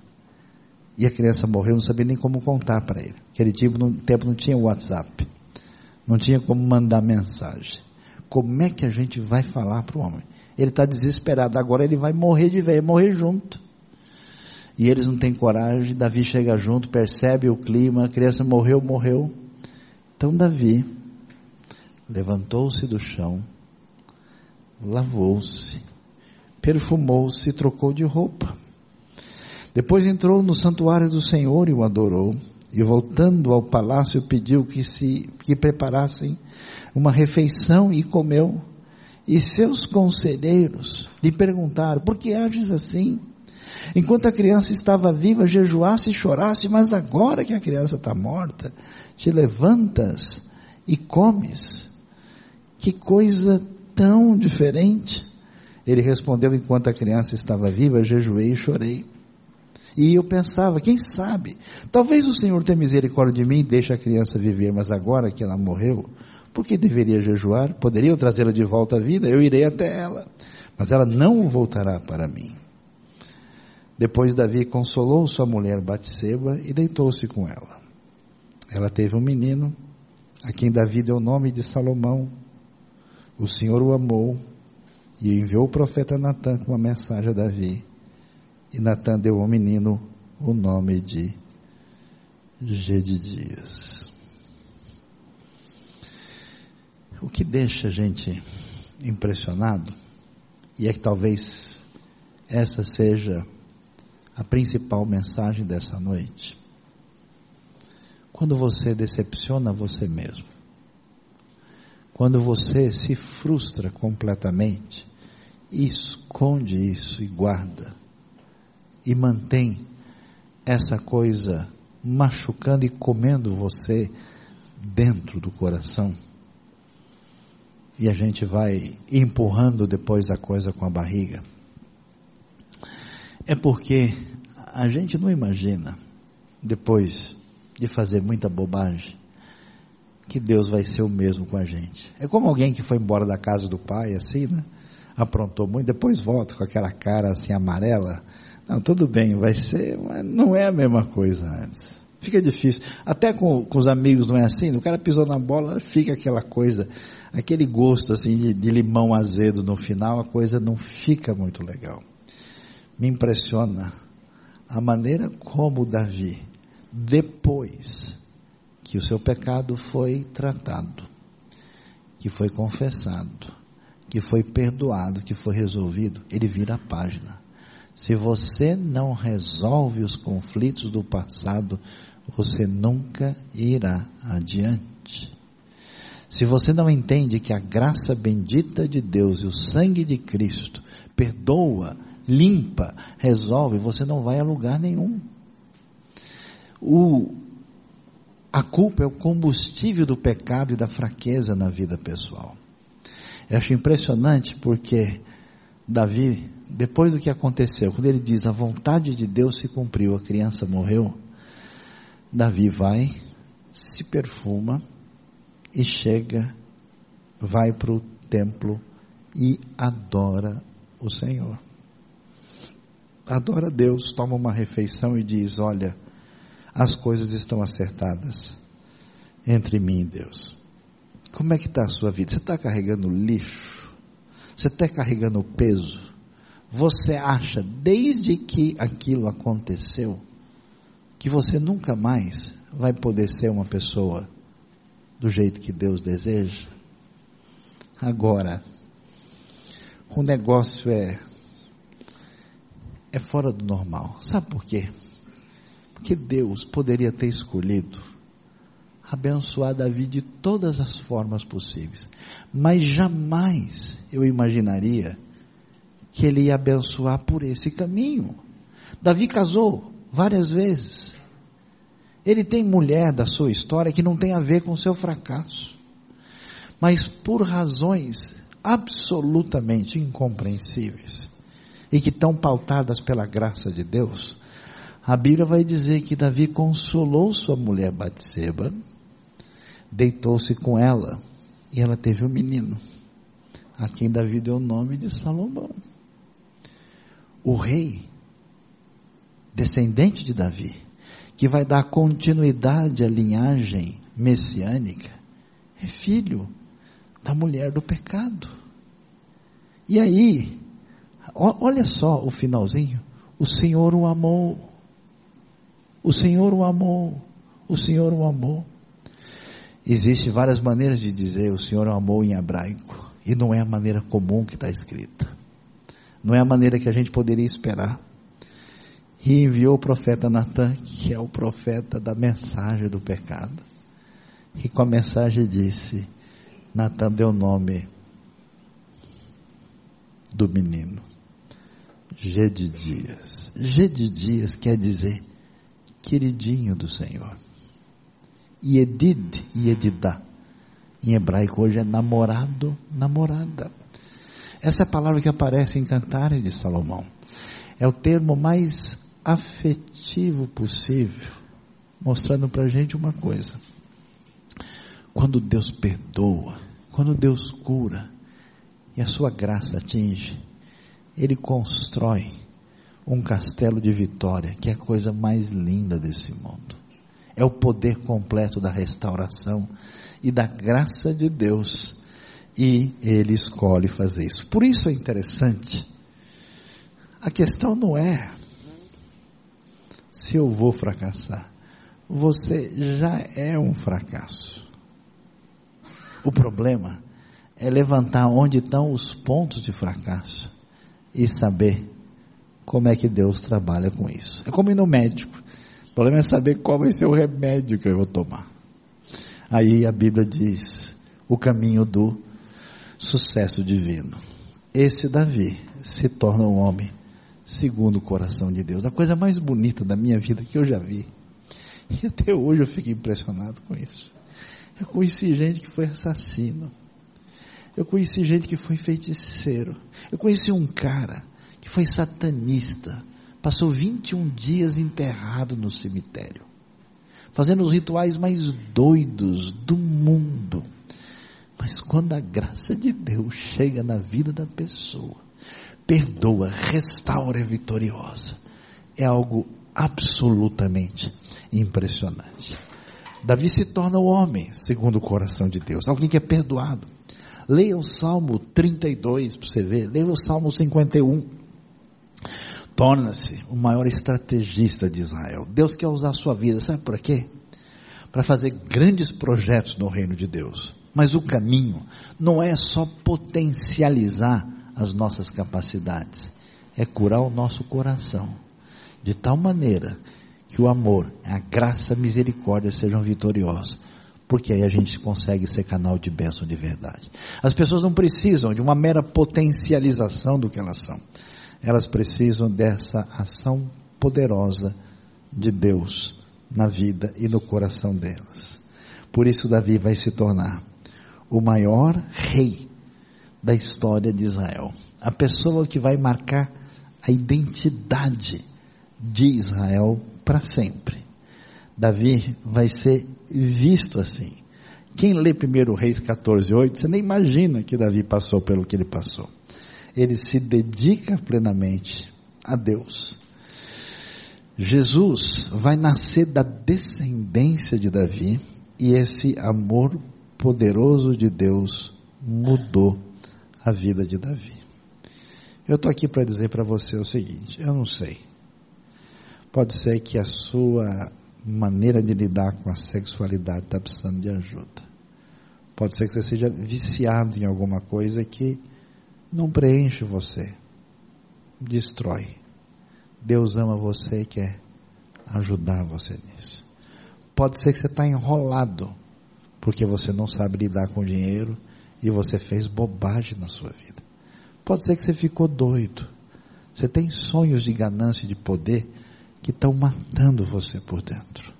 e a criança morreu, não sabia nem como contar para ele. Aquele tipo, no tempo não tinha WhatsApp, não tinha como mandar mensagem. Como é que a gente vai falar para o homem? Ele está desesperado, agora ele vai morrer de velho, morrer junto. E eles não têm coragem, Davi chega junto, percebe o clima, a criança morreu, morreu. Então Davi levantou-se do chão, lavou-se, perfumou-se trocou de roupa. Depois entrou no santuário do Senhor e o adorou, e voltando ao palácio pediu que se que preparassem uma refeição e comeu. E seus conselheiros lhe perguntaram: Por que ages assim? Enquanto a criança estava viva, jejuasse e chorasse, mas agora que a criança está morta, te levantas e comes. Que coisa tão diferente. Ele respondeu: Enquanto a criança estava viva, jejuei e chorei. E eu pensava, quem sabe, talvez o Senhor tenha misericórdia de mim e deixe a criança viver, mas agora que ela morreu, por que deveria jejuar? Poderia trazê-la de volta à vida? Eu irei até ela, mas ela não voltará para mim. Depois Davi consolou sua mulher Batseba e deitou-se com ela. Ela teve um menino, a quem Davi deu o nome de Salomão. O Senhor o amou e enviou o profeta Natan com uma mensagem a Davi. E Natan deu ao menino o nome de Gedidias. O que deixa a gente impressionado, e é que talvez essa seja a principal mensagem dessa noite. Quando você decepciona você mesmo, quando você se frustra completamente, esconde isso e guarda, e mantém essa coisa machucando e comendo você dentro do coração. E a gente vai empurrando depois a coisa com a barriga. É porque a gente não imagina, depois de fazer muita bobagem, que Deus vai ser o mesmo com a gente. É como alguém que foi embora da casa do pai, assim, né? Aprontou muito, depois volta com aquela cara assim amarela, não, tudo bem, vai ser, mas não é a mesma coisa antes. Fica difícil. Até com, com os amigos não é assim. O cara pisou na bola, fica aquela coisa, aquele gosto assim de, de limão azedo no final, a coisa não fica muito legal. Me impressiona a maneira como Davi, depois que o seu pecado foi tratado, que foi confessado, que foi perdoado, que foi resolvido, ele vira a página. Se você não resolve os conflitos do passado, você nunca irá adiante. Se você não entende que a graça bendita de Deus e o sangue de Cristo perdoa, limpa, resolve, você não vai a lugar nenhum. O, a culpa é o combustível do pecado e da fraqueza na vida pessoal. Eu acho impressionante porque Davi depois do que aconteceu, quando ele diz a vontade de Deus se cumpriu, a criança morreu, Davi vai, se perfuma e chega, vai para o templo e adora o Senhor. Adora Deus, toma uma refeição e diz: Olha, as coisas estão acertadas entre mim e Deus. Como é que está a sua vida? Você está carregando lixo? Você está carregando peso? Você acha, desde que aquilo aconteceu, que você nunca mais vai poder ser uma pessoa do jeito que Deus deseja? Agora, o negócio é é fora do normal. Sabe por quê? Porque Deus poderia ter escolhido abençoar Davi de todas as formas possíveis, mas jamais eu imaginaria que ele ia abençoar por esse caminho. Davi casou várias vezes. Ele tem mulher da sua história que não tem a ver com seu fracasso. Mas por razões absolutamente incompreensíveis e que estão pautadas pela graça de Deus, a Bíblia vai dizer que Davi consolou sua mulher Batseba, deitou-se com ela e ela teve um menino, a quem Davi deu o nome de Salomão. O rei, descendente de Davi, que vai dar continuidade à linhagem messiânica, é filho da mulher do pecado. E aí, olha só o finalzinho, o Senhor o amou, o Senhor o amou, o Senhor o amou. Existem várias maneiras de dizer o Senhor o amou em hebraico, e não é a maneira comum que está escrita. Não é a maneira que a gente poderia esperar. E enviou o profeta Natan, que é o profeta da mensagem do pecado. E com a mensagem disse, Natan deu o nome do menino. G de Dias. Dias quer dizer queridinho do Senhor. Yedid, Yedidá. Em hebraico hoje é namorado, namorada. Essa é a palavra que aparece em Cantares de Salomão. É o termo mais afetivo possível, mostrando para a gente uma coisa. Quando Deus perdoa, quando Deus cura, e a sua graça atinge, Ele constrói um castelo de vitória, que é a coisa mais linda desse mundo. É o poder completo da restauração e da graça de Deus e ele escolhe fazer isso. Por isso é interessante. A questão não é se eu vou fracassar. Você já é um fracasso. O problema é levantar onde estão os pontos de fracasso e saber como é que Deus trabalha com isso. É como ir no médico. O problema é saber qual vai ser o remédio que eu vou tomar. Aí a Bíblia diz o caminho do sucesso divino. Esse Davi se torna um homem segundo o coração de Deus. A coisa mais bonita da minha vida que eu já vi. E até hoje eu fico impressionado com isso. Eu conheci gente que foi assassino. Eu conheci gente que foi feiticeiro. Eu conheci um cara que foi satanista. Passou 21 dias enterrado no cemitério. Fazendo os rituais mais doidos do mundo mas quando a graça de Deus chega na vida da pessoa, perdoa, restaura, é vitoriosa, é algo absolutamente impressionante. Davi se torna o homem segundo o coração de Deus, alguém que é perdoado. Leia o Salmo 32 para você ver, leia o Salmo 51. Torna-se o maior estrategista de Israel. Deus quer usar a sua vida, sabe por quê? Para fazer grandes projetos no reino de Deus. Mas o caminho não é só potencializar as nossas capacidades, é curar o nosso coração, de tal maneira que o amor, a graça, a misericórdia sejam vitoriosos. Porque aí a gente consegue ser canal de bênção de verdade. As pessoas não precisam de uma mera potencialização do que elas são. Elas precisam dessa ação poderosa de Deus na vida e no coração delas. Por isso Davi vai se tornar o maior rei da história de Israel. A pessoa que vai marcar a identidade de Israel para sempre. Davi vai ser visto assim. Quem lê primeiro Reis 14, 8, você nem imagina que Davi passou pelo que ele passou. Ele se dedica plenamente a Deus. Jesus vai nascer da descendência de Davi e esse amor poderoso de Deus mudou a vida de Davi. Eu estou aqui para dizer para você o seguinte: eu não sei. Pode ser que a sua maneira de lidar com a sexualidade está precisando de ajuda. Pode ser que você seja viciado em alguma coisa que não preenche você, destrói. Deus ama você e quer ajudar você nisso. Pode ser que você está enrolado porque você não sabe lidar com dinheiro e você fez bobagem na sua vida. Pode ser que você ficou doido. Você tem sonhos de ganância e de poder que estão matando você por dentro.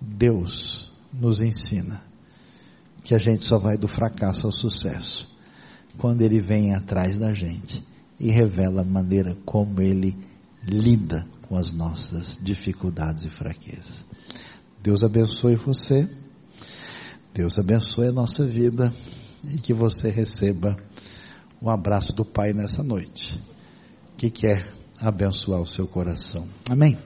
Deus nos ensina que a gente só vai do fracasso ao sucesso quando Ele vem atrás da gente e revela a maneira como Ele lida com as nossas dificuldades e fraquezas. Deus abençoe você, Deus abençoe a nossa vida e que você receba um abraço do Pai nessa noite, que quer abençoar o seu coração. Amém?